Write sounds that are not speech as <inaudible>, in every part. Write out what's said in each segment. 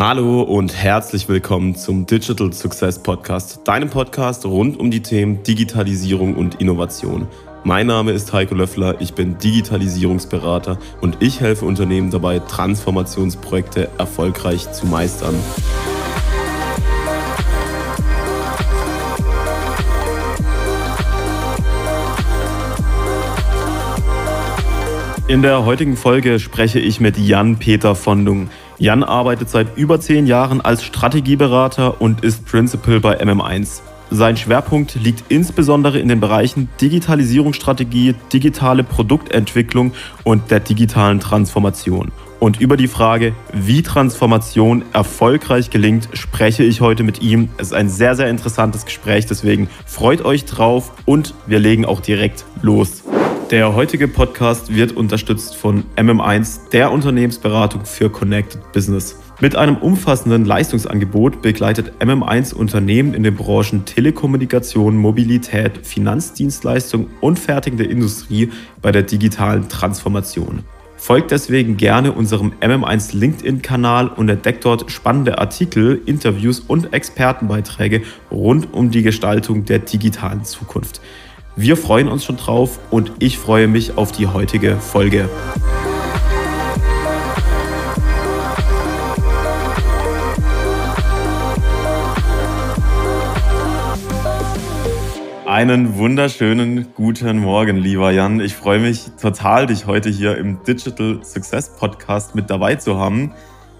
Hallo und herzlich willkommen zum Digital Success Podcast, deinem Podcast rund um die Themen Digitalisierung und Innovation. Mein Name ist Heiko Löffler, ich bin Digitalisierungsberater und ich helfe Unternehmen dabei, Transformationsprojekte erfolgreich zu meistern. In der heutigen Folge spreche ich mit Jan-Peter Fondung. Jan arbeitet seit über zehn Jahren als Strategieberater und ist Principal bei MM1. Sein Schwerpunkt liegt insbesondere in den Bereichen Digitalisierungsstrategie, digitale Produktentwicklung und der digitalen Transformation. Und über die Frage, wie Transformation erfolgreich gelingt, spreche ich heute mit ihm. Es ist ein sehr, sehr interessantes Gespräch, deswegen freut euch drauf und wir legen auch direkt los. Der heutige Podcast wird unterstützt von MM1, der Unternehmensberatung für Connected Business. Mit einem umfassenden Leistungsangebot begleitet MM1 Unternehmen in den Branchen Telekommunikation, Mobilität, Finanzdienstleistung und fertigende Industrie bei der digitalen Transformation. Folgt deswegen gerne unserem MM1 LinkedIn-Kanal und entdeckt dort spannende Artikel, Interviews und Expertenbeiträge rund um die Gestaltung der digitalen Zukunft. Wir freuen uns schon drauf und ich freue mich auf die heutige Folge. Einen wunderschönen guten Morgen, lieber Jan. Ich freue mich total, dich heute hier im Digital Success Podcast mit dabei zu haben.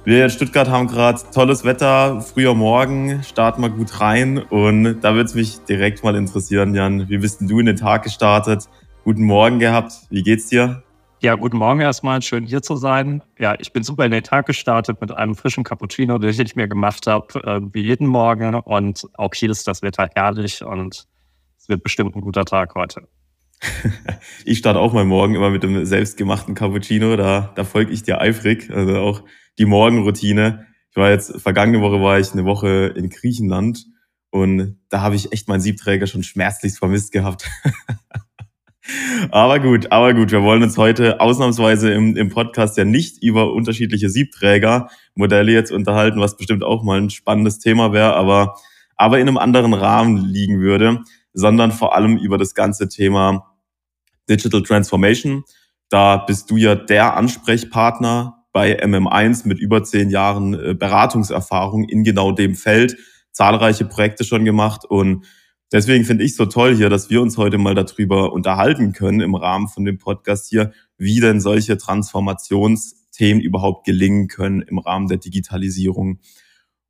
Wir in Stuttgart haben gerade tolles Wetter, früher Morgen, starten wir gut rein und da würde es mich direkt mal interessieren, Jan, wie bist denn du in den Tag gestartet? Guten Morgen gehabt, wie geht's dir? Ja, guten Morgen erstmal, schön hier zu sein. Ja, ich bin super in den Tag gestartet mit einem frischen Cappuccino, den ich mir gemacht habe, wie jeden Morgen und auch hier ist das Wetter herrlich und es wird bestimmt ein guter Tag heute. <laughs> ich starte auch mal morgen immer mit dem selbstgemachten Cappuccino, da, da folge ich dir eifrig, also auch die Morgenroutine. Ich war jetzt, vergangene Woche war ich eine Woche in Griechenland und da habe ich echt meinen Siebträger schon schmerzlichst vermisst gehabt. <laughs> aber gut, aber gut, wir wollen uns heute ausnahmsweise im, im Podcast ja nicht über unterschiedliche Siebträger-Modelle jetzt unterhalten, was bestimmt auch mal ein spannendes Thema wäre, aber, aber in einem anderen Rahmen liegen würde, sondern vor allem über das ganze Thema Digital Transformation. Da bist du ja der Ansprechpartner bei MM1 mit über zehn Jahren äh, Beratungserfahrung in genau dem Feld, zahlreiche Projekte schon gemacht und deswegen finde ich so toll hier, dass wir uns heute mal darüber unterhalten können im Rahmen von dem Podcast hier, wie denn solche Transformationsthemen überhaupt gelingen können im Rahmen der Digitalisierung.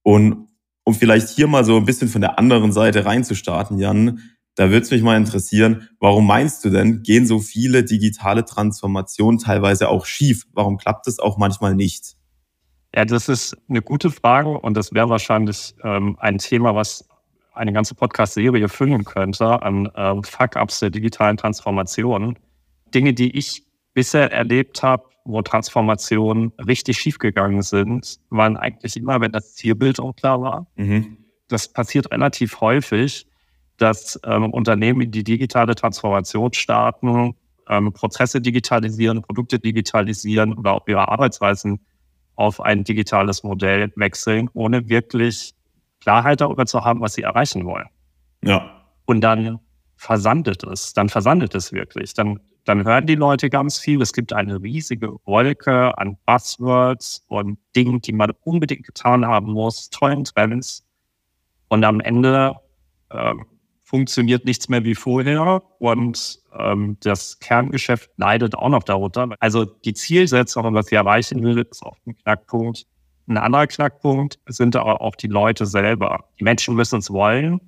Und um vielleicht hier mal so ein bisschen von der anderen Seite reinzustarten, Jan, da würde es mich mal interessieren, warum meinst du denn, gehen so viele digitale Transformationen teilweise auch schief? Warum klappt es auch manchmal nicht? Ja, das ist eine gute Frage und das wäre wahrscheinlich ähm, ein Thema, was eine ganze Podcast-Serie füllen könnte an ähm, Fuck-ups der digitalen Transformation. Dinge, die ich bisher erlebt habe, wo Transformationen richtig schiefgegangen sind, waren eigentlich immer, wenn das Zielbild unklar war. Mhm. Das passiert relativ häufig dass ähm, Unternehmen in die digitale Transformation starten, ähm, Prozesse digitalisieren, Produkte digitalisieren oder auch ihre Arbeitsweisen auf ein digitales Modell wechseln, ohne wirklich Klarheit darüber zu haben, was sie erreichen wollen. Ja. Und dann versandet es, dann versandet es wirklich. Dann, dann hören die Leute ganz viel. Es gibt eine riesige Wolke an Buzzwords und Dingen, die man unbedingt getan haben muss, tollen Trends. Und am Ende ähm, funktioniert nichts mehr wie vorher und ähm, das Kerngeschäft leidet auch noch darunter. Also die Zielsetzung und was sie erreichen will, ist oft ein Knackpunkt. Ein anderer Knackpunkt sind aber auch die Leute selber. Die Menschen müssen es wollen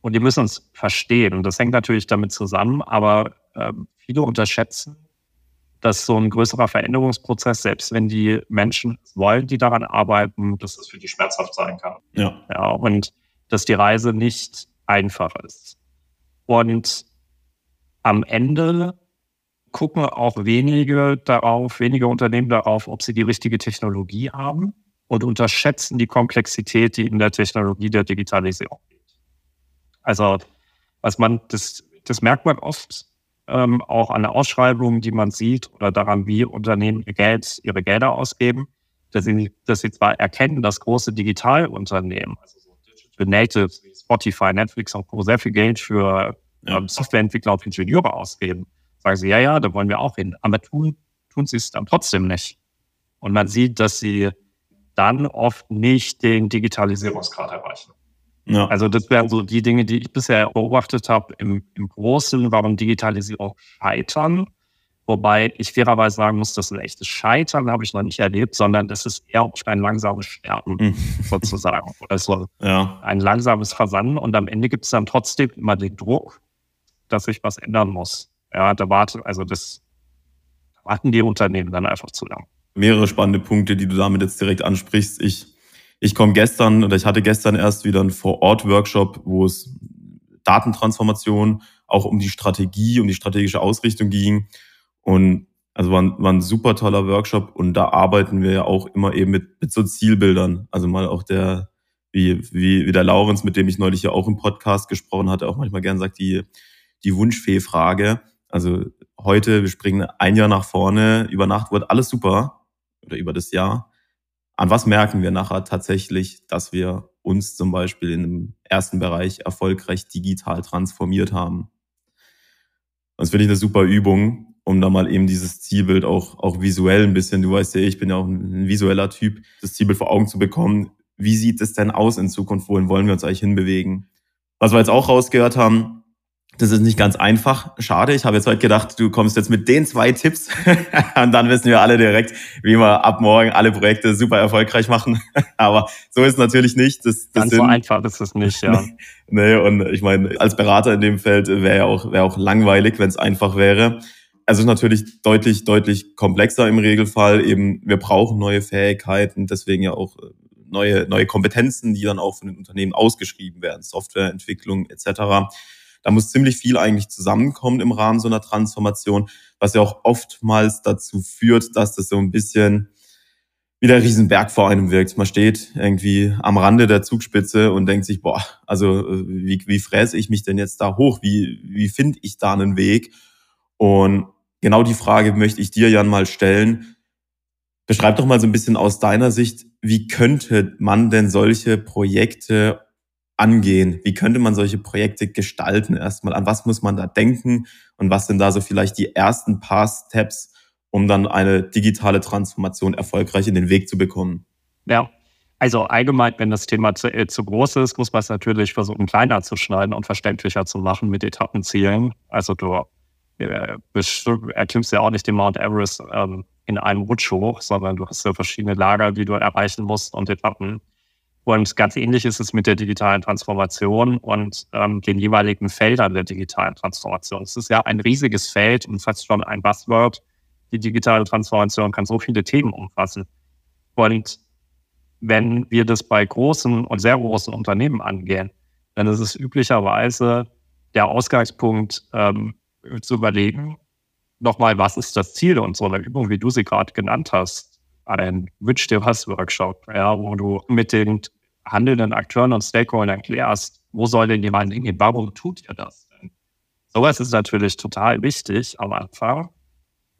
und die müssen uns verstehen. Und das hängt natürlich damit zusammen, aber ähm, viele unterschätzen, dass so ein größerer Veränderungsprozess, selbst wenn die Menschen wollen, die daran arbeiten, dass das für die schmerzhaft sein kann. Ja. ja und dass die Reise nicht einfach ist. Und am Ende gucken auch wenige darauf, wenige Unternehmen darauf, ob sie die richtige Technologie haben und unterschätzen die Komplexität, die in der Technologie der Digitalisierung liegt. Also, was man, das, das merkt man oft ähm, auch an der Ausschreibung, die man sieht oder daran, wie Unternehmen ihr Geld, ihre Gelder ausgeben, dass sie, dass sie zwar erkennen, dass große Digitalunternehmen, also so Digital Natives wie Spotify, Netflix und Co. sehr viel Geld für ähm, Softwareentwickler und Ingenieure ausgeben. Sagen sie, ja, ja, da wollen wir auch hin. Aber tun, tun sie es dann trotzdem nicht. Und man sieht, dass sie dann oft nicht den Digitalisierungsgrad erreichen. Ja. Also das wären so die Dinge, die ich bisher beobachtet habe im, im Großen, warum Digitalisierung scheitern. Wobei ich fairerweise sagen muss, dass ein echtes Scheitern habe ich noch nicht erlebt, sondern das ist eher ein langsames Sterben mhm. <laughs> sozusagen. Also ja. ein langsames Versanden und am Ende gibt es dann trotzdem immer den Druck, dass sich was ändern muss. Ja, da warten, also das warten die Unternehmen dann einfach zu lang. Mehrere spannende Punkte, die du damit jetzt direkt ansprichst. Ich, ich komme gestern oder ich hatte gestern erst wieder einen Vor-Ort-Workshop, wo es Datentransformation, auch um die Strategie, um die strategische Ausrichtung ging. Und also war ein, war ein super toller Workshop und da arbeiten wir ja auch immer eben mit, mit so Zielbildern. Also mal auch der, wie, wie, wie der Laurens, mit dem ich neulich ja auch im Podcast gesprochen hatte, auch manchmal gern sagt, die, die Wunschfee-Frage. Also heute, wir springen ein Jahr nach vorne, über Nacht wird alles super oder über das Jahr. An was merken wir nachher tatsächlich, dass wir uns zum Beispiel in dem ersten Bereich erfolgreich digital transformiert haben? Das finde ich eine super Übung, um da mal eben dieses Zielbild auch, auch visuell ein bisschen, du weißt ja, ich bin ja auch ein visueller Typ, das Zielbild vor Augen zu bekommen. Wie sieht es denn aus in Zukunft? Wohin wollen wir uns eigentlich hinbewegen? Was wir jetzt auch rausgehört haben, das ist nicht ganz einfach. Schade. Ich habe jetzt heute gedacht, du kommst jetzt mit den zwei Tipps <laughs> und dann wissen wir alle direkt, wie wir ab morgen alle Projekte super erfolgreich machen. <laughs> Aber so ist es natürlich nicht. Das, das ganz sind, so einfach ist es nicht, ja. <laughs> nee, und ich meine, als Berater in dem Feld wäre ja auch, wäre auch langweilig, wenn es einfach wäre. Also natürlich deutlich, deutlich komplexer im Regelfall. Eben, wir brauchen neue Fähigkeiten, deswegen ja auch äh, neue, neue Kompetenzen, die dann auch von den Unternehmen ausgeschrieben werden, Softwareentwicklung etc. Da muss ziemlich viel eigentlich zusammenkommen im Rahmen so einer Transformation, was ja auch oftmals dazu führt, dass das so ein bisschen wie der Riesenberg vor einem wirkt. Man steht irgendwie am Rande der Zugspitze und denkt sich, boah, also wie, wie fräse ich mich denn jetzt da hoch? Wie, wie finde ich da einen Weg? Und genau die Frage möchte ich dir, Jan, mal stellen. Beschreib doch mal so ein bisschen aus deiner Sicht, wie könnte man denn solche Projekte angehen? Wie könnte man solche Projekte gestalten erstmal? An was muss man da denken? Und was sind da so vielleicht die ersten paar Steps, um dann eine digitale Transformation erfolgreich in den Weg zu bekommen? Ja, also allgemein, wenn das Thema zu, äh, zu groß ist, muss man es natürlich versuchen, kleiner zu schneiden und verständlicher zu machen mit Etappenzielen. Also du äh, erklimmst ja auch nicht den Mount Everest ähm, in einem Rutsch hoch, sondern du hast ja verschiedene Lager, die du erreichen musst und Etappen. Und ganz ähnlich ist es mit der digitalen Transformation und ähm, den jeweiligen Feldern der digitalen Transformation. Es ist ja ein riesiges Feld und fast schon ein Buzzword. Die digitale Transformation kann so viele Themen umfassen. Und wenn wir das bei großen und sehr großen Unternehmen angehen, dann ist es üblicherweise der Ausgangspunkt ähm, zu überlegen, nochmal, was ist das Ziel eine Übung, wie du sie gerade genannt hast, ein Wünsch dir was Workshop, ja, wo du mit den handelnden Akteuren und Stakeholdern klärst, wo soll denn jemand hingehen? Warum tut ihr das denn? Sowas ist natürlich total wichtig am Anfang.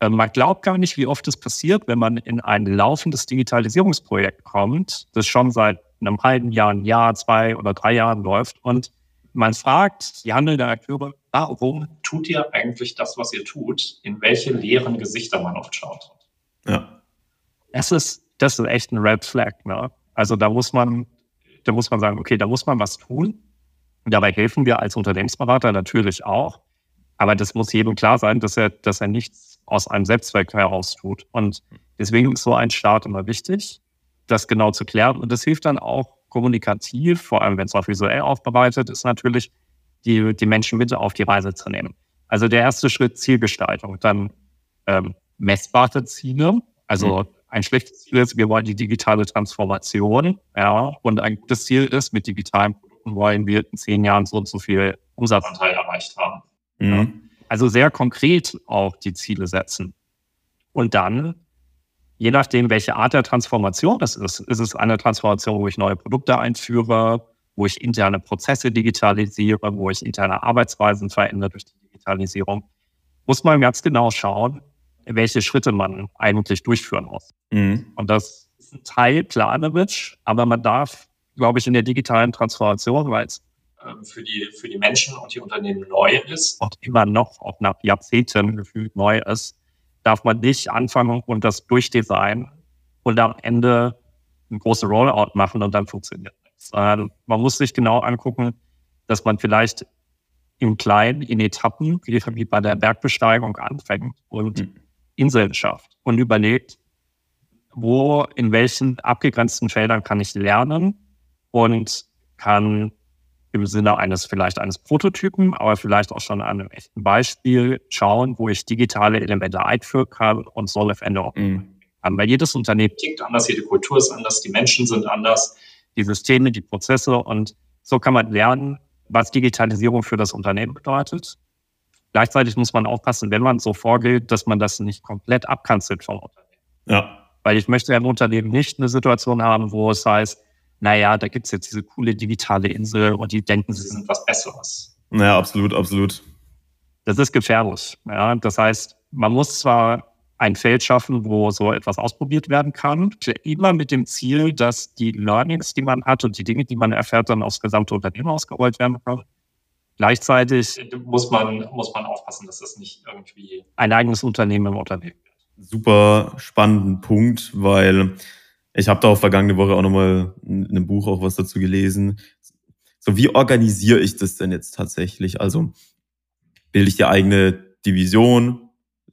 Ähm, man glaubt gar nicht, wie oft es passiert, wenn man in ein laufendes Digitalisierungsprojekt kommt, das schon seit einem halben Jahr, ein Jahr, zwei oder drei Jahren läuft und man fragt die handelnden Akteure, warum tut ihr eigentlich das, was ihr tut? In welche leeren Gesichter man oft schaut. Ja. Das ist, das ist echt ein Red Flag. Ne? Also da muss man da muss man sagen, okay, da muss man was tun. Dabei helfen wir als Unternehmensberater natürlich auch. Aber das muss jedem klar sein, dass er, dass er nichts aus einem Selbstzweck heraus tut. Und deswegen ist so ein Start immer wichtig, das genau zu klären. Und das hilft dann auch kommunikativ, vor allem wenn es auch visuell aufbereitet ist, natürlich, die, die Menschen mit auf die Reise zu nehmen. Also der erste Schritt Zielgestaltung, dann ähm, messbare Ziele, also mhm ein schlechtes Ziel ist, wir wollen die digitale Transformation. Ja, und ein gutes Ziel ist, mit digitalen Produkten wollen wir in zehn Jahren so und so viel Umsatzanteil erreicht haben. Mhm. Ja. Also sehr konkret auch die Ziele setzen. Und dann, je nachdem, welche Art der Transformation es ist, ist es eine Transformation, wo ich neue Produkte einführe, wo ich interne Prozesse digitalisiere, wo ich interne Arbeitsweisen verändere durch die Digitalisierung, muss man ganz genau schauen, welche Schritte man eigentlich durchführen muss. Mhm. Und das ist ein Teil planerisch, aber man darf, glaube ich, in der digitalen Transformation, weil es ähm, für die, für die Menschen und die Unternehmen neu ist und immer noch, auch nach Jahrzehnten gefühlt neu ist, darf man nicht anfangen und das durchdesignen und am Ende ein großes Rollout machen und dann funktioniert nichts. Man muss sich genau angucken, dass man vielleicht im Kleinen, in Etappen, wie bei der Bergbesteigung anfängt und mhm. Inseln schafft und überlegt, wo, in welchen abgegrenzten Feldern kann ich lernen und kann im Sinne eines vielleicht eines Prototypen, aber vielleicht auch schon einem echten Beispiel schauen, wo ich digitale Elemente einführen kann und soll Ende mhm. Weil jedes Unternehmen tickt anders, jede Kultur ist anders, die Menschen sind anders, die Systeme, die Prozesse und so kann man lernen, was Digitalisierung für das Unternehmen bedeutet. Gleichzeitig muss man aufpassen, wenn man so vorgeht, dass man das nicht komplett abkanzelt vom Unternehmen. Ja. Weil ich möchte ja im Unternehmen nicht eine Situation haben, wo es heißt, naja, da gibt es jetzt diese coole digitale Insel und die denken, sie sind was Besseres. Ja, absolut, absolut. Das ist gefährlich. Ja, das heißt, man muss zwar ein Feld schaffen, wo so etwas ausprobiert werden kann, immer mit dem Ziel, dass die Learnings, die man hat und die Dinge, die man erfährt, dann aufs gesamte Unternehmen ausgerollt werden können. Gleichzeitig muss man, muss man aufpassen, dass das nicht irgendwie ein eigenes Unternehmen im Unternehmen wird. Super spannenden Punkt, weil ich habe da auch vergangene Woche auch nochmal in einem Buch auch was dazu gelesen. So, wie organisiere ich das denn jetzt tatsächlich? Also bilde ich die eigene Division?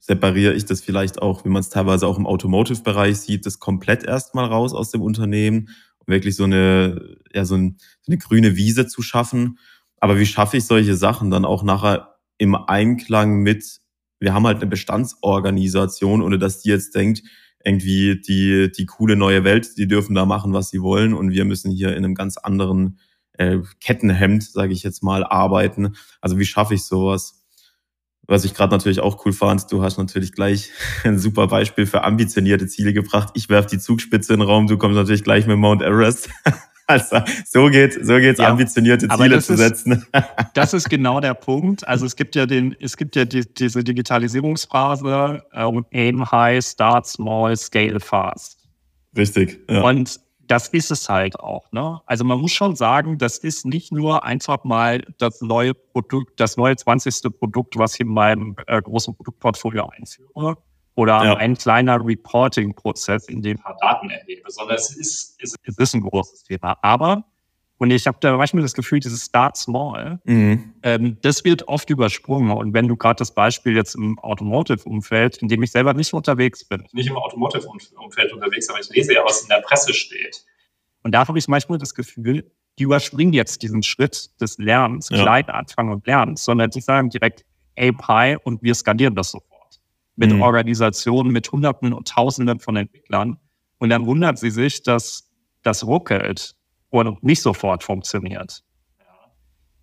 Separiere ich das vielleicht auch, wie man es teilweise auch im Automotive-Bereich sieht, das komplett erstmal raus aus dem Unternehmen, um wirklich so eine, ja, so, ein, eine grüne Wiese zu schaffen? Aber wie schaffe ich solche Sachen dann auch nachher im Einklang mit, wir haben halt eine Bestandsorganisation, ohne dass die jetzt denkt, irgendwie die, die coole neue Welt, die dürfen da machen, was sie wollen und wir müssen hier in einem ganz anderen äh, Kettenhemd, sage ich jetzt mal, arbeiten. Also wie schaffe ich sowas? Was ich gerade natürlich auch cool fand, du hast natürlich gleich <laughs> ein super Beispiel für ambitionierte Ziele gebracht. Ich werf die Zugspitze in den Raum, du kommst natürlich gleich mit Mount Everest. <laughs> Also so geht so geht's ja, ambitionierte Ziele zu setzen. <laughs> das ist genau der Punkt. Also es gibt ja den es gibt ja die, diese Digitalisierungsphase äh, Aim High, Start Small, Scale Fast. Richtig. Ja. Und das ist es halt auch. Ne? Also man muss schon sagen, das ist nicht nur einfach mal das neue Produkt, das neue 20. Produkt, was ich in meinem äh, großen Produktportfolio einführe, oder ja. ein kleiner Reporting-Prozess, in dem ich Daten erhebe, sondern es ist, es ist ein großes Thema. Aber, und ich habe da manchmal das Gefühl, dieses Start Small, mhm. ähm, das wird oft übersprungen. Und wenn du gerade das Beispiel jetzt im Automotive-Umfeld, in dem ich selber nicht unterwegs bin, nicht im Automotive-Umfeld unterwegs, aber ich lese ja, was in der Presse steht. Und da habe ich manchmal das Gefühl, die überspringen jetzt diesen Schritt des Lernens, ja. klein anfangen und lernen, sondern die sagen direkt API und wir skalieren das sofort mit mhm. Organisationen mit Hunderten und Tausenden von Entwicklern. Und dann wundert sie sich, dass das ruckelt und nicht sofort funktioniert.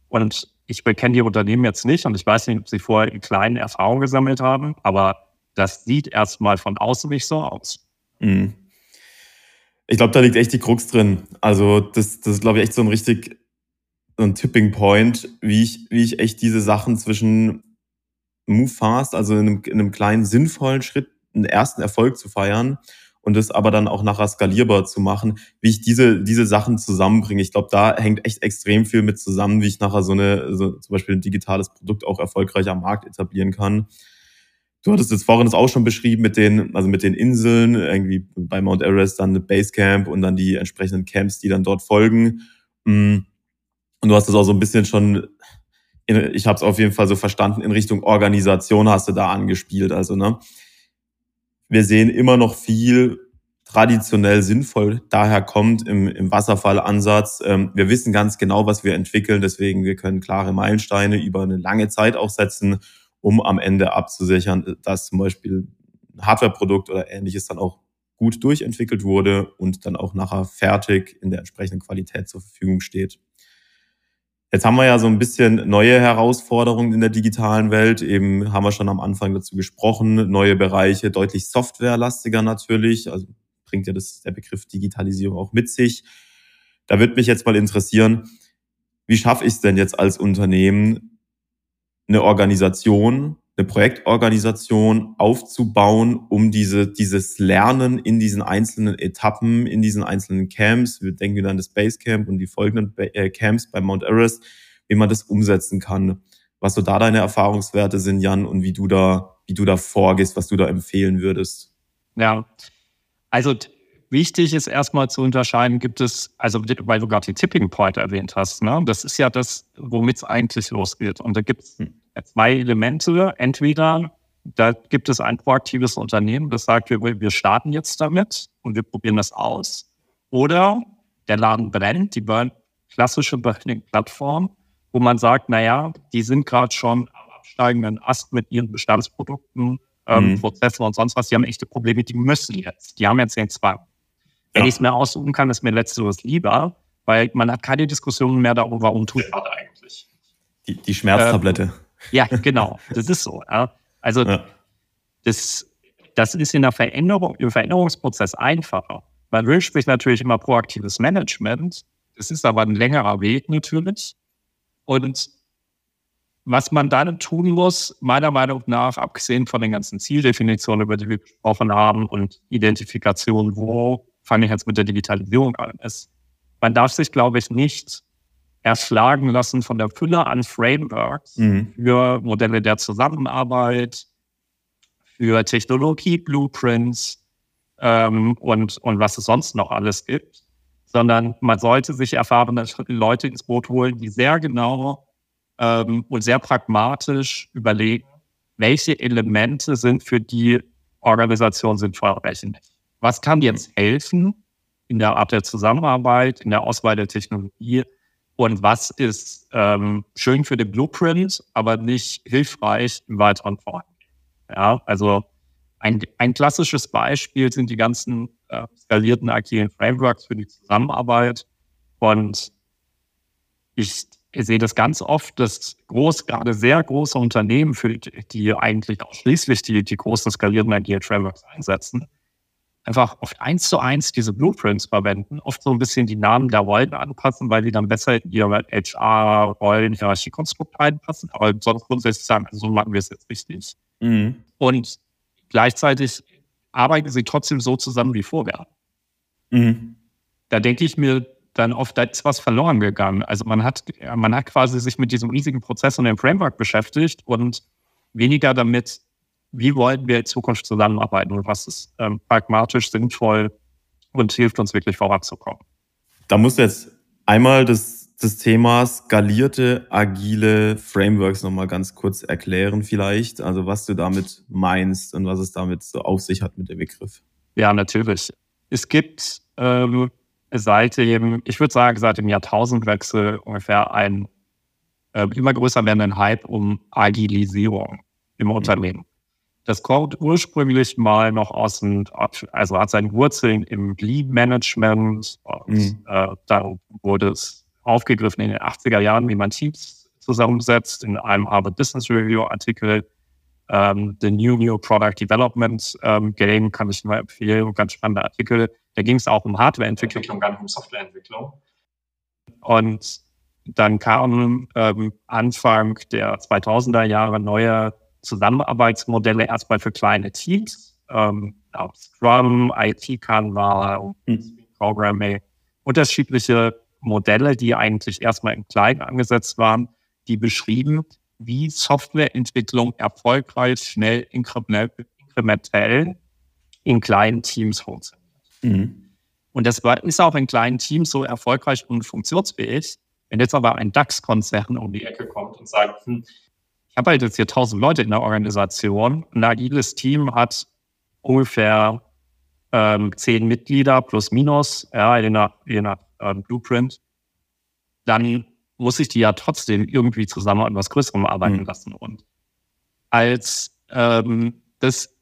Und ich bekenne die Unternehmen jetzt nicht und ich weiß nicht, ob sie vorher in kleinen Erfahrungen gesammelt haben, aber das sieht erstmal von außen nicht so aus. Mhm. Ich glaube, da liegt echt die Krux drin. Also, das, das ist, glaube ich, echt so ein richtig so ein Tipping Point, wie ich, wie ich echt diese Sachen zwischen Move Fast, also in einem, in einem kleinen sinnvollen Schritt einen ersten Erfolg zu feiern und das aber dann auch nachher skalierbar zu machen, wie ich diese, diese Sachen zusammenbringe. Ich glaube, da hängt echt extrem viel mit zusammen, wie ich nachher so eine, so zum Beispiel ein digitales Produkt auch erfolgreich am Markt etablieren kann. Du hattest jetzt vorhin das auch schon beschrieben mit den, also mit den Inseln, irgendwie bei Mount Everest dann eine Basecamp und dann die entsprechenden Camps, die dann dort folgen. Mm. Und du hast das auch so ein bisschen schon ich habe es auf jeden Fall so verstanden, in Richtung Organisation hast du da angespielt. Also, ne? Wir sehen immer noch viel traditionell sinnvoll daher kommt im, im Wasserfallansatz. Ähm, wir wissen ganz genau, was wir entwickeln, deswegen wir können klare Meilensteine über eine lange Zeit auch setzen, um am Ende abzusichern, dass zum Beispiel ein Hardwareprodukt oder ähnliches dann auch gut durchentwickelt wurde und dann auch nachher fertig in der entsprechenden Qualität zur Verfügung steht. Jetzt haben wir ja so ein bisschen neue Herausforderungen in der digitalen Welt. Eben haben wir schon am Anfang dazu gesprochen. Neue Bereiche, deutlich softwarelastiger natürlich. Also bringt ja das, der Begriff Digitalisierung auch mit sich. Da würde mich jetzt mal interessieren, wie schaffe ich es denn jetzt als Unternehmen, eine Organisation, eine Projektorganisation aufzubauen, um diese, dieses Lernen in diesen einzelnen Etappen, in diesen einzelnen Camps, wir denken wieder an das Basecamp und die folgenden äh, Camps bei Mount Everest, wie man das umsetzen kann. Was so da deine Erfahrungswerte sind, Jan, und wie du da, wie du da vorgehst, was du da empfehlen würdest. Ja, also wichtig ist erstmal zu unterscheiden, gibt es, also weil du gerade die Tipping Point erwähnt hast, ne? das ist ja das, womit es eigentlich losgeht. Und da gibt es hm. Zwei Elemente. Entweder da gibt es ein proaktives Unternehmen, das sagt, wir, wir starten jetzt damit und wir probieren das aus. Oder der Laden brennt, die Burn, klassische Burning-Plattform, wo man sagt, naja, die sind gerade schon am absteigenden Ast mit ihren Bestandsprodukten, ähm, mhm. Prozessen und sonst was. Die haben echte Probleme, die müssen jetzt. Die haben jetzt den Zwang. Wenn ja. ich es mir aussuchen kann, ist mir letzteres lieber, weil man hat keine Diskussionen mehr darüber, warum tut man eigentlich. Die, die Schmerztablette. Ähm, ja, genau. Das ist so. Ja. Also ja. Das, das ist in der Veränderung, im Veränderungsprozess einfacher. Man wünscht sich natürlich immer proaktives Management. Das ist aber ein längerer Weg natürlich. Und was man dann tun muss, meiner Meinung nach, abgesehen von den ganzen Zieldefinitionen, über die wir gesprochen haben und Identifikation, wo fange ich jetzt mit der Digitalisierung an, ist, man darf sich, glaube ich, nicht erschlagen lassen von der Fülle an Frameworks mhm. für Modelle der Zusammenarbeit, für Technologie-Blueprints ähm, und, und was es sonst noch alles gibt, sondern man sollte sich erfahrene Leute ins Boot holen, die sehr genau ähm, und sehr pragmatisch überlegen, welche Elemente sind für die Organisation sinnvoll welche nicht. Was kann jetzt helfen in der Art der Zusammenarbeit, in der Auswahl der Technologie und was ist ähm, schön für den Blueprint, aber nicht hilfreich im weiteren Vorgehen. Ja, also ein, ein klassisches Beispiel sind die ganzen äh, skalierten agilen Frameworks für die Zusammenarbeit. Und ich, ich sehe das ganz oft, dass groß, gerade sehr große Unternehmen, für die, die eigentlich ausschließlich die, die großen skalierten agilen Frameworks einsetzen, einfach oft eins zu eins diese Blueprints verwenden, oft so ein bisschen die Namen der Rollen anpassen, weil die dann besser in ihre HR-Rollen-Hierarchiekonstrukt reinpassen. Aber sonst grundsätzlich sagen, also so machen wir es jetzt richtig. Mhm. Und gleichzeitig arbeiten sie trotzdem so zusammen wie vorher. Mhm. Da denke ich mir dann oft, da ist was verloren gegangen. Also man hat, man hat quasi sich mit diesem riesigen Prozess und dem Framework beschäftigt und weniger damit, wie wollen wir in Zukunft zusammenarbeiten und was ist ähm, pragmatisch sinnvoll und hilft uns wirklich voranzukommen. Da musst du jetzt einmal das, das Thema skalierte, agile Frameworks nochmal ganz kurz erklären vielleicht. Also was du damit meinst und was es damit so auf sich hat mit dem Begriff. Ja, natürlich. Es gibt ähm, seit dem, ich würde sagen, seit dem Jahrtausendwechsel ungefähr einen äh, immer größer werdenden Hype um Agilisierung im mhm. Unternehmen. Das kommt ursprünglich mal noch aus dem, also hat seine Wurzeln im Lead-Management und mhm. äh, dann wurde es aufgegriffen in den 80er Jahren, wie man Teams zusammensetzt, in einem Harvard Business Review Artikel. Ähm, The New New Product Development ähm, Game kann ich nur empfehlen, ganz spannender Artikel. Da ging es auch um Hardwareentwicklung, gar nicht um Softwareentwicklung. Und dann kam ähm, Anfang der 2000er Jahre neue Zusammenarbeitsmodelle erstmal für kleine Teams, ähm, Scrum, IT-Canva, mhm. Programming, unterschiedliche Modelle, die eigentlich erstmal im Kleinen angesetzt waren, die beschrieben, wie Softwareentwicklung erfolgreich, schnell, inkrementell in kleinen Teams funktioniert. Mhm. Und das ist auch in kleinen Teams so erfolgreich und funktionsfähig. Wenn jetzt aber ein DAX-Konzern um die Ecke kommt und sagt, hm, ich habe halt jetzt hier tausend Leute in der Organisation. Ein agiles Team hat ungefähr ähm, zehn Mitglieder plus minus, ja, je nach, je nach ähm, Blueprint. Dann muss ich die ja trotzdem irgendwie zusammen an was Größerem arbeiten mhm. lassen. Und als ähm, das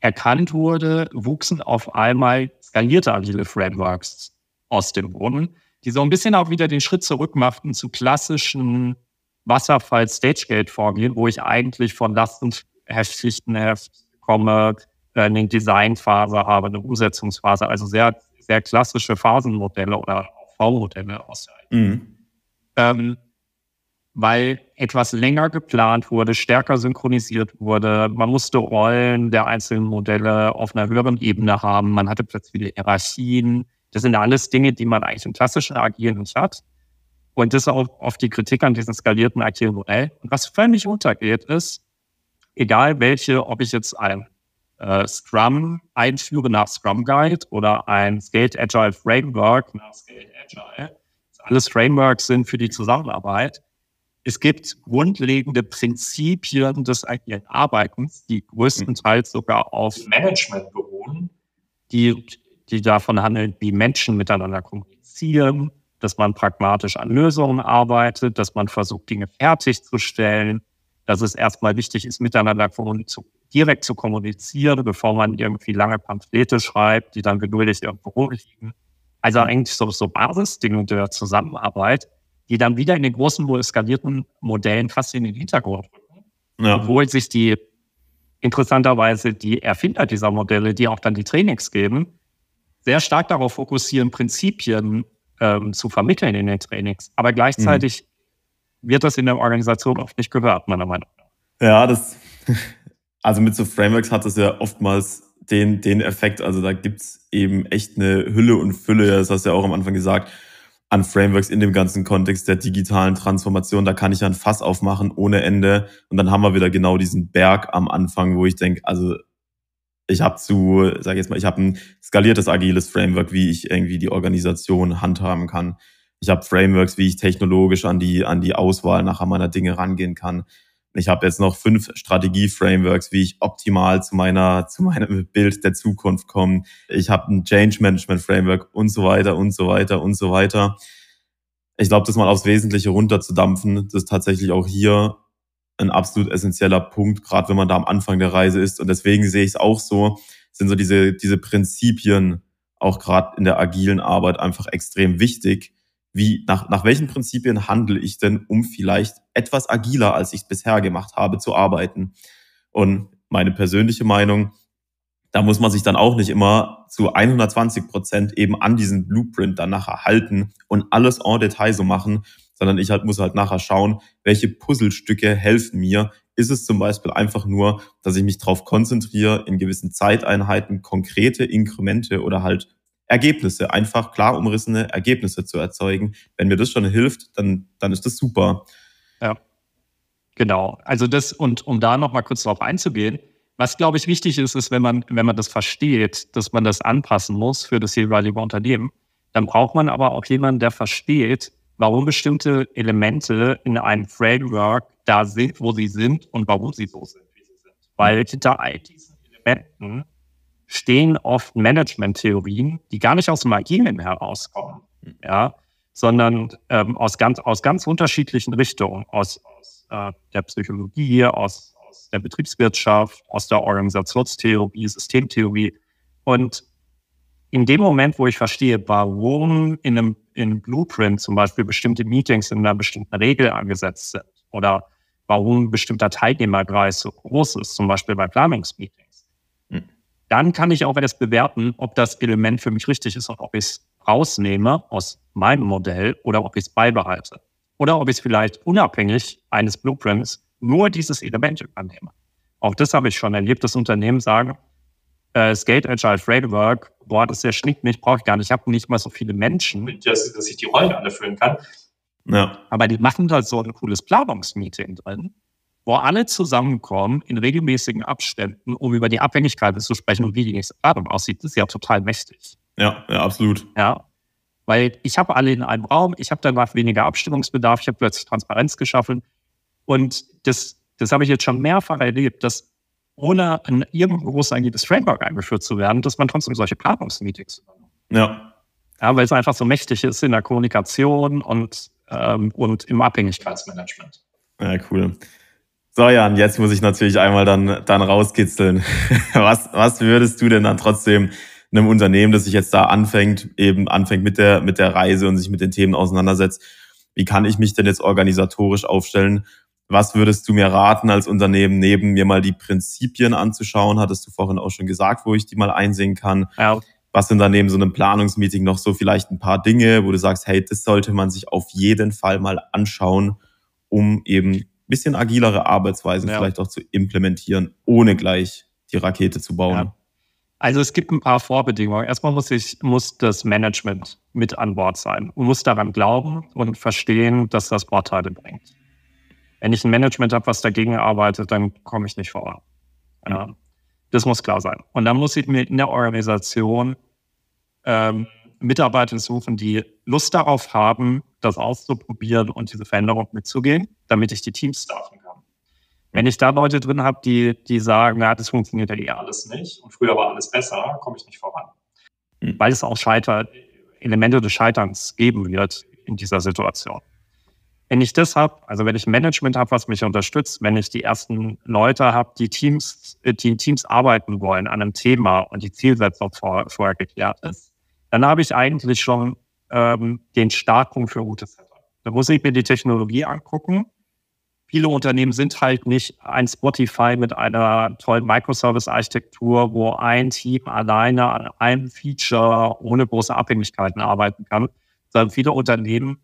erkannt wurde, wuchsen auf einmal skalierte agile Frameworks aus dem Boden, die so ein bisschen auch wieder den Schritt zurück machten zu klassischen Wasserfall Stagegate vorgehen, wo ich eigentlich von Lastenheft, Schichtenheft komme, äh, eine Designphase habe, eine Umsetzungsphase, also sehr, sehr klassische Phasenmodelle oder V-Modelle aus mhm. ähm, weil etwas länger geplant wurde, stärker synchronisiert wurde. Man musste Rollen der einzelnen Modelle auf einer höheren Ebene haben. Man hatte plötzlich Hierarchien. Das sind alles Dinge, die man eigentlich im klassischen Agieren nicht hat. Und das ist auch oft die Kritik an diesem skalierten agilen Modell. Und was völlig untergeht, ist, egal welche, ob ich jetzt ein äh, Scrum einführe nach Scrum Guide oder ein Scaled Agile Framework nach Scaled Agile, alles Frameworks sind für die Zusammenarbeit. Es gibt grundlegende Prinzipien des agilen Arbeitens, die größtenteils sogar auf Management beruhen, die, die davon handeln, wie Menschen miteinander kommunizieren, dass man pragmatisch an Lösungen arbeitet, dass man versucht, Dinge fertigzustellen, dass es erstmal wichtig ist, miteinander direkt zu kommunizieren, bevor man irgendwie lange Pamphlete schreibt, die dann geduldig irgendwo rumliegen. Also eigentlich so, so Basisdinge der Zusammenarbeit, die dann wieder in den großen eskalierten Modellen fast in den Hintergrund rücken. Ja. Obwohl sich die interessanterweise die Erfinder dieser Modelle, die auch dann die Trainings geben, sehr stark darauf fokussieren, Prinzipien ähm, zu vermitteln in den Trainings. Aber gleichzeitig mhm. wird das in der Organisation oft nicht gehört, meiner Meinung nach. Ja, das, <laughs> also mit so Frameworks hat das ja oftmals den, den Effekt. Also da gibt's eben echt eine Hülle und Fülle, das hast du ja auch am Anfang gesagt, an Frameworks in dem ganzen Kontext der digitalen Transformation. Da kann ich ja ein Fass aufmachen ohne Ende. Und dann haben wir wieder genau diesen Berg am Anfang, wo ich denke, also ich habe zu, sage jetzt mal, ich habe ein skaliertes agiles Framework, wie ich irgendwie die Organisation handhaben kann. Ich habe Frameworks, wie ich technologisch an die an die Auswahl nachher meiner Dinge rangehen kann. Ich habe jetzt noch fünf Strategie-Frameworks, wie ich optimal zu meiner zu meinem Bild der Zukunft komme. Ich habe ein Change Management Framework und so weiter und so weiter und so weiter. Ich glaube, das mal aufs Wesentliche runterzudampfen, das tatsächlich auch hier ein absolut essentieller Punkt, gerade wenn man da am Anfang der Reise ist. Und deswegen sehe ich es auch so, sind so diese, diese Prinzipien auch gerade in der agilen Arbeit einfach extrem wichtig. Wie, nach, nach welchen Prinzipien handle ich denn, um vielleicht etwas agiler, als ich es bisher gemacht habe, zu arbeiten? Und meine persönliche Meinung, da muss man sich dann auch nicht immer zu 120 Prozent eben an diesen Blueprint dann nachher halten und alles en Detail so machen, sondern ich halt muss halt nachher schauen, welche Puzzlestücke helfen mir. Ist es zum Beispiel einfach nur, dass ich mich darauf konzentriere, in gewissen Zeiteinheiten konkrete Inkremente oder halt Ergebnisse, einfach klar umrissene Ergebnisse zu erzeugen. Wenn mir das schon hilft, dann, dann ist das super. Ja, genau. Also das, und um da nochmal kurz drauf einzugehen, was glaube ich wichtig ist, ist, wenn man, wenn man das versteht, dass man das anpassen muss für das jeweilige Unternehmen, dann braucht man aber auch jemanden, der versteht, warum bestimmte Elemente in einem Framework da sind, wo sie sind und warum sie so sind, wie sie sind. Weil hinter all diesen Elementen stehen oft Management-Theorien, die gar nicht aus dem Agilen herauskommen, ja, sondern ähm, aus, ganz, aus ganz unterschiedlichen Richtungen, aus, aus äh, der Psychologie, aus, aus der Betriebswirtschaft, aus der Organisationstheorie, Systemtheorie. Und in dem Moment, wo ich verstehe, warum in einem in Blueprint zum Beispiel bestimmte Meetings in einer bestimmten Regel angesetzt sind oder warum ein bestimmter Teilnehmerkreis so groß ist, zum Beispiel bei Planungsmeetings, hm. dann kann ich auch etwas bewerten, ob das Element für mich richtig ist und ob ich es rausnehme aus meinem Modell oder ob ich es beibehalte. Oder ob ich es vielleicht unabhängig eines Blueprints nur dieses Element übernehme. Auch das habe ich schon erlebt, dass Unternehmen sagen, äh, Skate Agile Framework, boah, das ist ja schnickt mich, brauche ich gar nicht. Ich habe nicht mal so viele Menschen, dass, dass ich die Rollen alle füllen kann. Ja. Aber die machen da so ein cooles Planungsmeeting drin, wo alle zusammenkommen in regelmäßigen Abständen, um über die Abhängigkeiten zu sprechen und wie die nächste Planung aussieht. Das ist ja total mächtig. Ja, ja, absolut. Ja. Weil ich habe alle in einem Raum, ich habe danach weniger Abstimmungsbedarf, ich habe plötzlich Transparenz geschaffen. Und das, das habe ich jetzt schon mehrfach erlebt, dass ohne ein irgendwo groß agiles Framework eingeführt zu werden, dass man trotzdem solche Planungsmeetings Ja. Ja, weil es einfach so mächtig ist in der Kommunikation und, ähm, und im Abhängigkeitsmanagement. Ja, cool. So, Jan, jetzt muss ich natürlich einmal dann, dann rauskitzeln. <laughs> Was, was würdest du denn dann trotzdem einem Unternehmen, das sich jetzt da anfängt, eben anfängt mit der, mit der Reise und sich mit den Themen auseinandersetzt, wie kann ich mich denn jetzt organisatorisch aufstellen, was würdest du mir raten als Unternehmen, neben mir mal die Prinzipien anzuschauen? Hattest du vorhin auch schon gesagt, wo ich die mal einsehen kann? Ja. Was sind dann neben so einem Planungsmeeting noch so vielleicht ein paar Dinge, wo du sagst, hey, das sollte man sich auf jeden Fall mal anschauen, um eben ein bisschen agilere Arbeitsweisen ja. vielleicht auch zu implementieren, ohne gleich die Rakete zu bauen? Ja. Also es gibt ein paar Vorbedingungen. Erstmal muss ich, muss das Management mit an Bord sein und muss daran glauben und verstehen, dass das Vorteile bringt. Wenn ich ein Management habe, was dagegen arbeitet, dann komme ich nicht voran. Ja. Das muss klar sein. Und dann muss ich mir in der Organisation ähm, Mitarbeiter suchen, die Lust darauf haben, das auszuprobieren und diese Veränderung mitzugehen, damit ich die Teams staffen kann. Wenn ich da Leute drin habe, die, die sagen, na, das funktioniert ja eh alles nicht und früher war alles besser, komme ich nicht voran. Mhm. Weil es auch Scheiter, Elemente des Scheiterns geben wird in dieser Situation. Wenn ich das habe, also wenn ich ein Management habe, was mich unterstützt, wenn ich die ersten Leute habe, die Teams, äh, die Teams arbeiten wollen an einem Thema und die Zielsetzung vor, vorher geklärt ist, dann habe ich eigentlich schon ähm, den Startpunkt für gutes Setup. Da muss ich mir die Technologie angucken. Viele Unternehmen sind halt nicht ein Spotify mit einer tollen Microservice-Architektur, wo ein Team alleine an einem Feature ohne große Abhängigkeiten arbeiten kann, sondern viele Unternehmen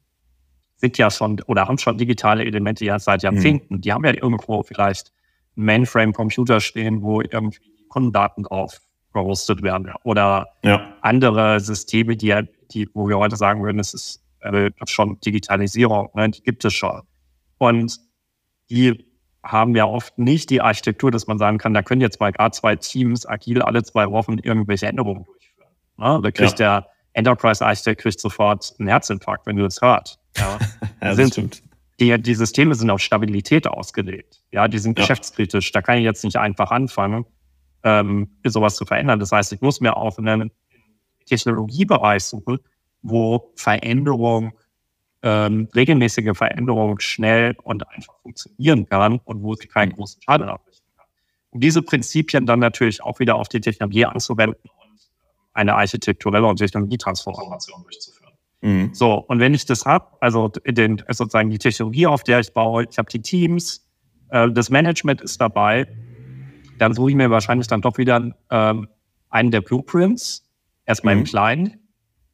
sind ja schon oder haben schon digitale Elemente ja seit mhm. Jahrzehnten. Mhm. Die haben ja irgendwo vielleicht Mainframe-Computer stehen, wo irgendwie Kundendaten drauf gehostet werden oder ja. andere Systeme, die, die, wo wir heute sagen würden, es ist äh, schon Digitalisierung, ne? die gibt es schon. Und die haben ja oft nicht die Architektur, dass man sagen kann, da können jetzt mal gerade zwei Teams agil alle zwei Wochen irgendwelche Änderungen durchführen. Ne? Da kriegt ja. der Enterprise-Architekt sofort einen Herzinfarkt, wenn du das hörst. Ja, <laughs> ja sind, stimmt. Die, die Systeme sind auf Stabilität ausgelegt. Ja, die sind ja. geschäftskritisch. Da kann ich jetzt nicht einfach anfangen, ähm, sowas zu verändern. Das heißt, ich muss mir auch in einem Technologiebereich suchen, wo Veränderung, ähm, regelmäßige Veränderung schnell und einfach funktionieren kann und wo sie keinen mhm. großen Schaden abrichten kann. Um diese Prinzipien dann natürlich auch wieder auf die Technologie anzuwenden und eine architekturelle und Technologietransformation durchzuführen. Mhm. So, und wenn ich das habe, also den, sozusagen die Technologie, auf der ich baue, ich habe die Teams, äh, das Management ist dabei, dann suche ich mir wahrscheinlich dann doch wieder ähm, einen der Blueprints, erstmal mhm. im Kleinen,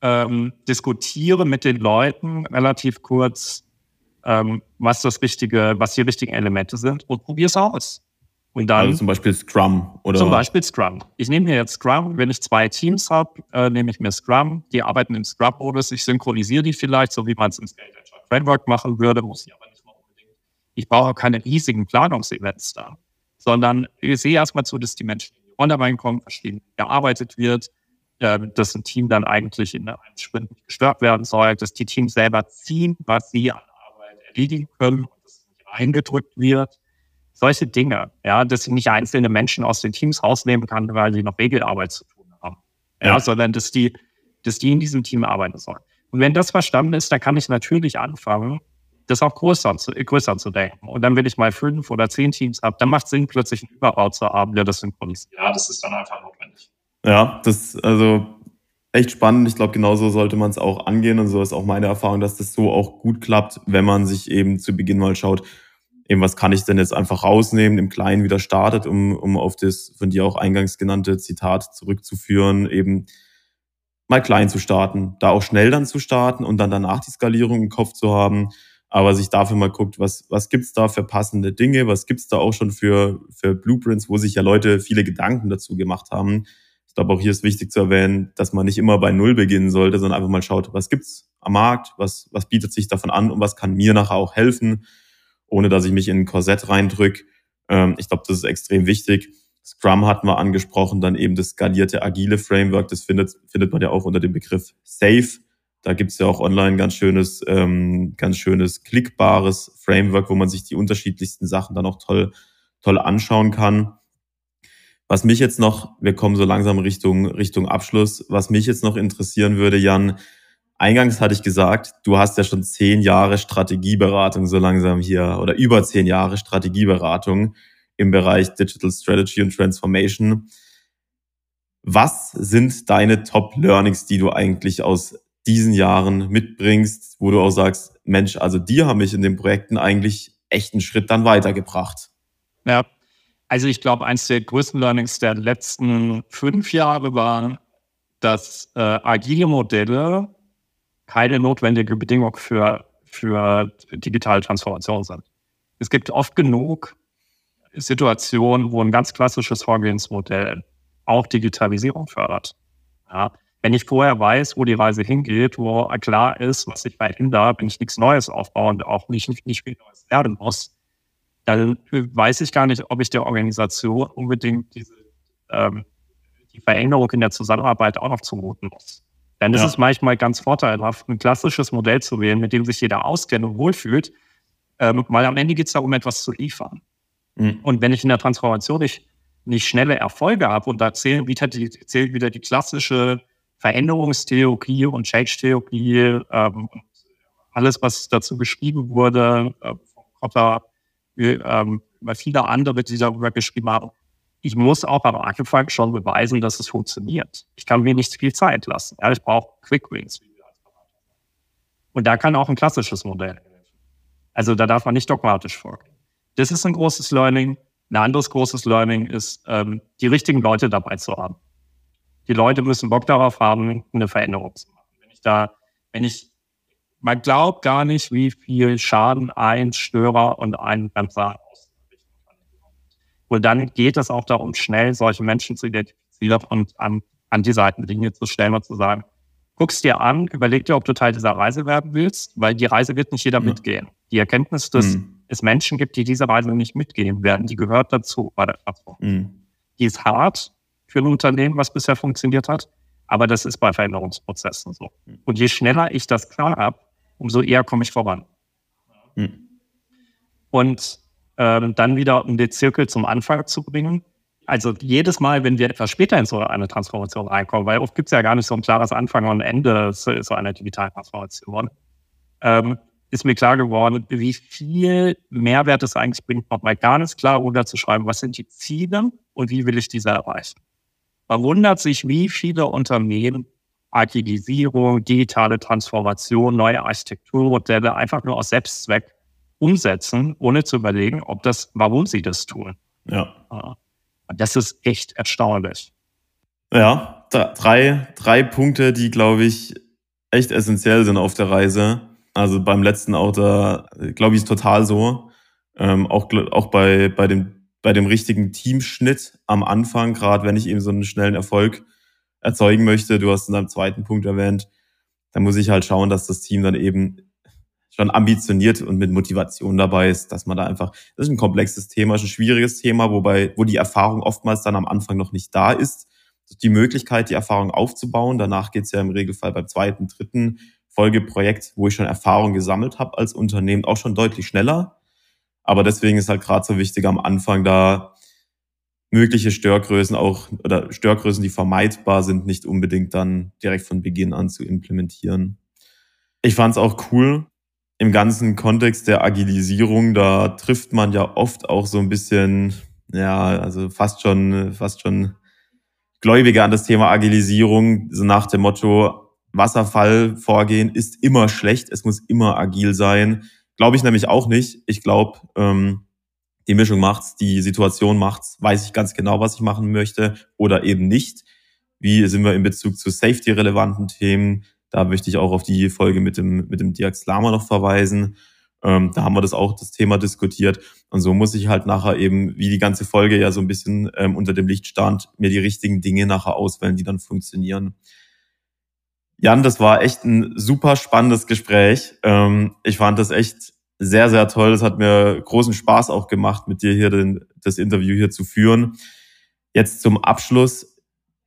ähm, diskutiere mit den Leuten relativ kurz, ähm, was das richtige, was die richtigen Elemente sind und probiere es aus. Und dann, also zum Beispiel Scrum oder? Zum Beispiel Scrum. Ich nehme mir jetzt Scrum, wenn ich zwei Teams habe, äh, nehme ich mir Scrum, die arbeiten im Scrum-Modus, ich synchronisiere die vielleicht, so wie man es im Scale Framework machen würde, muss ich aber nicht mal unbedingt. Ich brauche keine riesigen Planungsevents da sondern ich sehe erstmal zu, dass die Menschen online reinkommen, verstehen, wie gearbeitet wird, äh, dass ein Team dann eigentlich in einem Sprint nicht gestört werden soll, dass die Teams selber ziehen, was sie an Arbeit erledigen können und dass es nicht eingedrückt wird. Solche Dinge, ja, dass ich nicht einzelne Menschen aus den Teams rausnehmen kann, weil sie noch Regelarbeit zu tun haben. Ja, ja sondern dass die, dass die in diesem Team arbeiten sollen. Und wenn das verstanden ist, dann kann ich natürlich anfangen, das auch größer, größer zu denken. Und dann, wenn ich mal fünf oder zehn Teams habe, dann macht es Sinn, plötzlich einen Überbau zu haben, der das synchronisiert. Ja, das ist dann einfach notwendig. Ja, das ist also echt spannend. Ich glaube, genauso sollte man es auch angehen. Und so ist auch meine Erfahrung, dass das so auch gut klappt, wenn man sich eben zu Beginn mal schaut, eben was kann ich denn jetzt einfach rausnehmen, im Kleinen wieder startet, um, um auf das von dir auch eingangs genannte Zitat zurückzuführen, eben mal klein zu starten, da auch schnell dann zu starten und dann danach die Skalierung im Kopf zu haben aber sich dafür mal guckt, was, was gibt's da für passende Dinge, was gibt's da auch schon für, für Blueprints, wo sich ja Leute viele Gedanken dazu gemacht haben. Ich glaube, auch hier ist wichtig zu erwähnen, dass man nicht immer bei Null beginnen sollte, sondern einfach mal schaut, was gibt's am Markt, was, was bietet sich davon an und was kann mir nachher auch helfen, ohne dass ich mich in ein Korsett reindrück. Ähm, ich glaube, das ist extrem wichtig. Scrum hatten wir angesprochen, dann eben das skalierte agile Framework, das findet, findet man ja auch unter dem Begriff Safe da gibt's ja auch online ganz schönes, ähm, ganz schönes klickbares Framework, wo man sich die unterschiedlichsten Sachen dann auch toll, toll anschauen kann. Was mich jetzt noch, wir kommen so langsam Richtung, Richtung Abschluss, was mich jetzt noch interessieren würde, Jan, eingangs hatte ich gesagt, du hast ja schon zehn Jahre Strategieberatung so langsam hier oder über zehn Jahre Strategieberatung im Bereich Digital Strategy und Transformation. Was sind deine Top Learnings, die du eigentlich aus diesen Jahren mitbringst, wo du auch sagst, Mensch, also die haben mich in den Projekten eigentlich echt einen Schritt dann weitergebracht? Ja, also ich glaube, eins der größten Learnings der letzten fünf Jahre war, dass äh, agile Modelle keine notwendige Bedingung für, für digitale Transformation sind. Es gibt oft genug Situationen, wo ein ganz klassisches Vorgehensmodell auch Digitalisierung fördert. Ja. Wenn ich vorher weiß, wo die Reise hingeht, wo klar ist, was sich verändert, wenn ich nichts Neues aufbaue und auch nicht, nicht, nicht viel Neues lernen muss, dann weiß ich gar nicht, ob ich der Organisation unbedingt diese, ähm, die Veränderung in der Zusammenarbeit auch noch zumuten muss. Denn es ja. ist manchmal ganz vorteilhaft, ein klassisches Modell zu wählen, mit dem sich jeder auskennt und wohlfühlt, ähm, weil am Ende geht es darum, etwas zu liefern. Mhm. Und wenn ich in der Transformation nicht, nicht schnelle Erfolge habe und da zählt wieder, die, zählt wieder die klassische Veränderungstheorie und Change-Theorie, ähm, alles, was dazu geschrieben wurde, äh, von Kotter, ähm, weil viele andere, die darüber geschrieben haben, ich muss auch am Anfang schon beweisen, dass es funktioniert. Ich kann mir nicht viel Zeit lassen. Ja, ich brauche Quick Wins. Und da kann auch ein klassisches Modell. Also da darf man nicht dogmatisch vorgehen. Das ist ein großes Learning. Ein anderes großes Learning ist, ähm, die richtigen Leute dabei zu haben. Die Leute müssen Bock darauf haben, eine Veränderung zu machen. Wenn ich da, wenn ich, man glaubt gar nicht, wie viel Schaden ein Störer und ein Bremser und dann geht es auch darum, schnell solche Menschen zu identifizieren und an, an die Seitenlinie zu stellen und zu sagen, guck's dir an, überleg dir, ob du Teil dieser Reise werden willst, weil die Reise wird nicht jeder ja. mitgehen. Die Erkenntnis, dass mhm. es Menschen gibt, die diese Reise nicht mitgehen werden, die gehört dazu bei der Plattform. Mhm. Die ist hart für ein Unternehmen, was bisher funktioniert hat, aber das ist bei Veränderungsprozessen so. Mhm. Und je schneller ich das klar habe, umso eher komme ich voran. Mhm. Und ähm, dann wieder um den Zirkel zum Anfang zu bringen. Also jedes Mal, wenn wir etwas später in so eine Transformation reinkommen, weil oft gibt es ja gar nicht so ein klares Anfang und Ende so, so einer digitalen Transformation, ähm, ist mir klar geworden, wie viel Mehrwert es eigentlich bringt, nochmal nicht klar runterzuschreiben, was sind die Ziele und wie will ich diese erreichen. Man wundert sich, wie viele Unternehmen Agilisierung, digitale Transformation, neue Architekturmodelle einfach nur aus Selbstzweck umsetzen, ohne zu überlegen, ob das, warum sie das tun. Ja. Und das ist echt erstaunlich. Ja, drei, drei Punkte, die, glaube ich, echt essentiell sind auf der Reise. Also beim letzten auch da, glaube ich, ist total so. Ähm, auch auch bei, bei, dem, bei dem richtigen Teamschnitt am Anfang, gerade wenn ich eben so einen schnellen Erfolg erzeugen möchte, du hast in deinem zweiten Punkt erwähnt, dann muss ich halt schauen, dass das Team dann eben schon ambitioniert und mit Motivation dabei ist, dass man da einfach, das ist ein komplexes Thema, ist ein schwieriges Thema, wobei, wo die Erfahrung oftmals dann am Anfang noch nicht da ist. Die Möglichkeit, die Erfahrung aufzubauen. Danach geht's ja im Regelfall beim zweiten, dritten Folgeprojekt, wo ich schon Erfahrung gesammelt habe als Unternehmen, auch schon deutlich schneller. Aber deswegen ist halt gerade so wichtig am Anfang da mögliche Störgrößen auch oder Störgrößen, die vermeidbar sind, nicht unbedingt dann direkt von Beginn an zu implementieren. Ich fand es auch cool, im ganzen Kontext der Agilisierung, da trifft man ja oft auch so ein bisschen, ja, also fast schon, fast schon Gläubige an das Thema Agilisierung, so nach dem Motto, Wasserfallvorgehen ist immer schlecht, es muss immer agil sein. Glaube ich nämlich auch nicht. Ich glaube, ähm, die Mischung macht's, die Situation macht's, weiß ich ganz genau, was ich machen möchte oder eben nicht. Wie sind wir in Bezug zu safety-relevanten Themen? Da möchte ich auch auf die Folge mit dem, mit dem Dirk Slamer noch verweisen. Ähm, da haben wir das auch, das Thema diskutiert. Und so muss ich halt nachher eben, wie die ganze Folge ja so ein bisschen ähm, unter dem Licht stand, mir die richtigen Dinge nachher auswählen, die dann funktionieren. Jan, das war echt ein super spannendes Gespräch. Ähm, ich fand das echt sehr, sehr toll. Das hat mir großen Spaß auch gemacht, mit dir hier den, das Interview hier zu führen. Jetzt zum Abschluss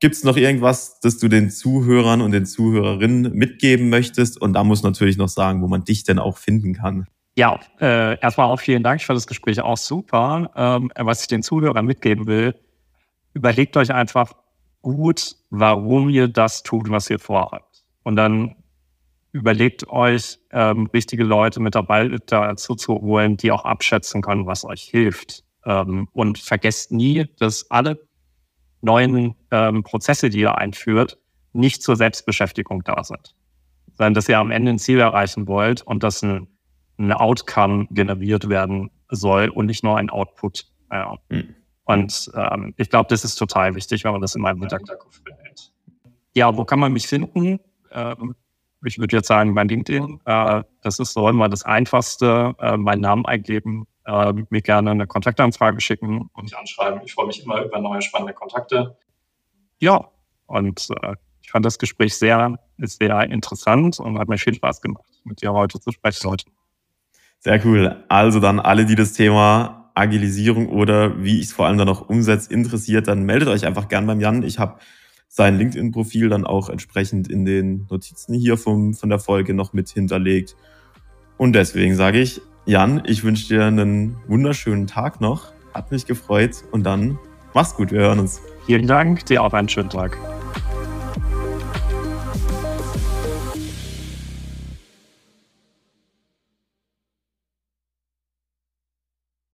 Gibt es noch irgendwas, das du den Zuhörern und den Zuhörerinnen mitgeben möchtest? Und da muss natürlich noch sagen, wo man dich denn auch finden kann. Ja, äh, erstmal auch vielen Dank für das Gespräch, auch super. Ähm, was ich den Zuhörern mitgeben will, überlegt euch einfach gut, warum ihr das tut, was ihr vorhabt. Und dann überlegt euch, ähm, richtige Leute mit dabei dazu zu holen, die auch abschätzen können, was euch hilft. Ähm, und vergesst nie, dass alle neuen ähm, Prozesse, die ihr einführt, nicht zur Selbstbeschäftigung da sind. Sondern dass ihr am Ende ein Ziel erreichen wollt und dass ein, ein Outcome generiert werden soll und nicht nur ein Output. Ja. Mhm. Und ähm, ich glaube, das ist total wichtig, wenn man das in meinem Hinterkopf behält. Ja, wo kann man mich finden? Ähm, ich würde jetzt sagen, mein LinkedIn, äh, das ist so immer das Einfachste, äh, meinen Namen eingeben, äh, mir gerne eine Kontaktanfrage schicken und mich anschreiben. Ich freue mich immer über neue spannende Kontakte. Ja, und äh, ich fand das Gespräch sehr, sehr interessant und hat mir viel Spaß gemacht, mit dir heute zu sprechen heute. Sehr cool. Also dann alle, die das Thema Agilisierung oder wie ich es vor allem dann noch umsetze, interessiert, dann meldet euch einfach gern beim Jan. Ich habe sein LinkedIn-Profil dann auch entsprechend in den Notizen hier vom, von der Folge noch mit hinterlegt. Und deswegen sage ich, Jan, ich wünsche dir einen wunderschönen Tag noch. Hat mich gefreut und dann mach's gut, wir hören uns. Vielen Dank, dir auch einen schönen Tag.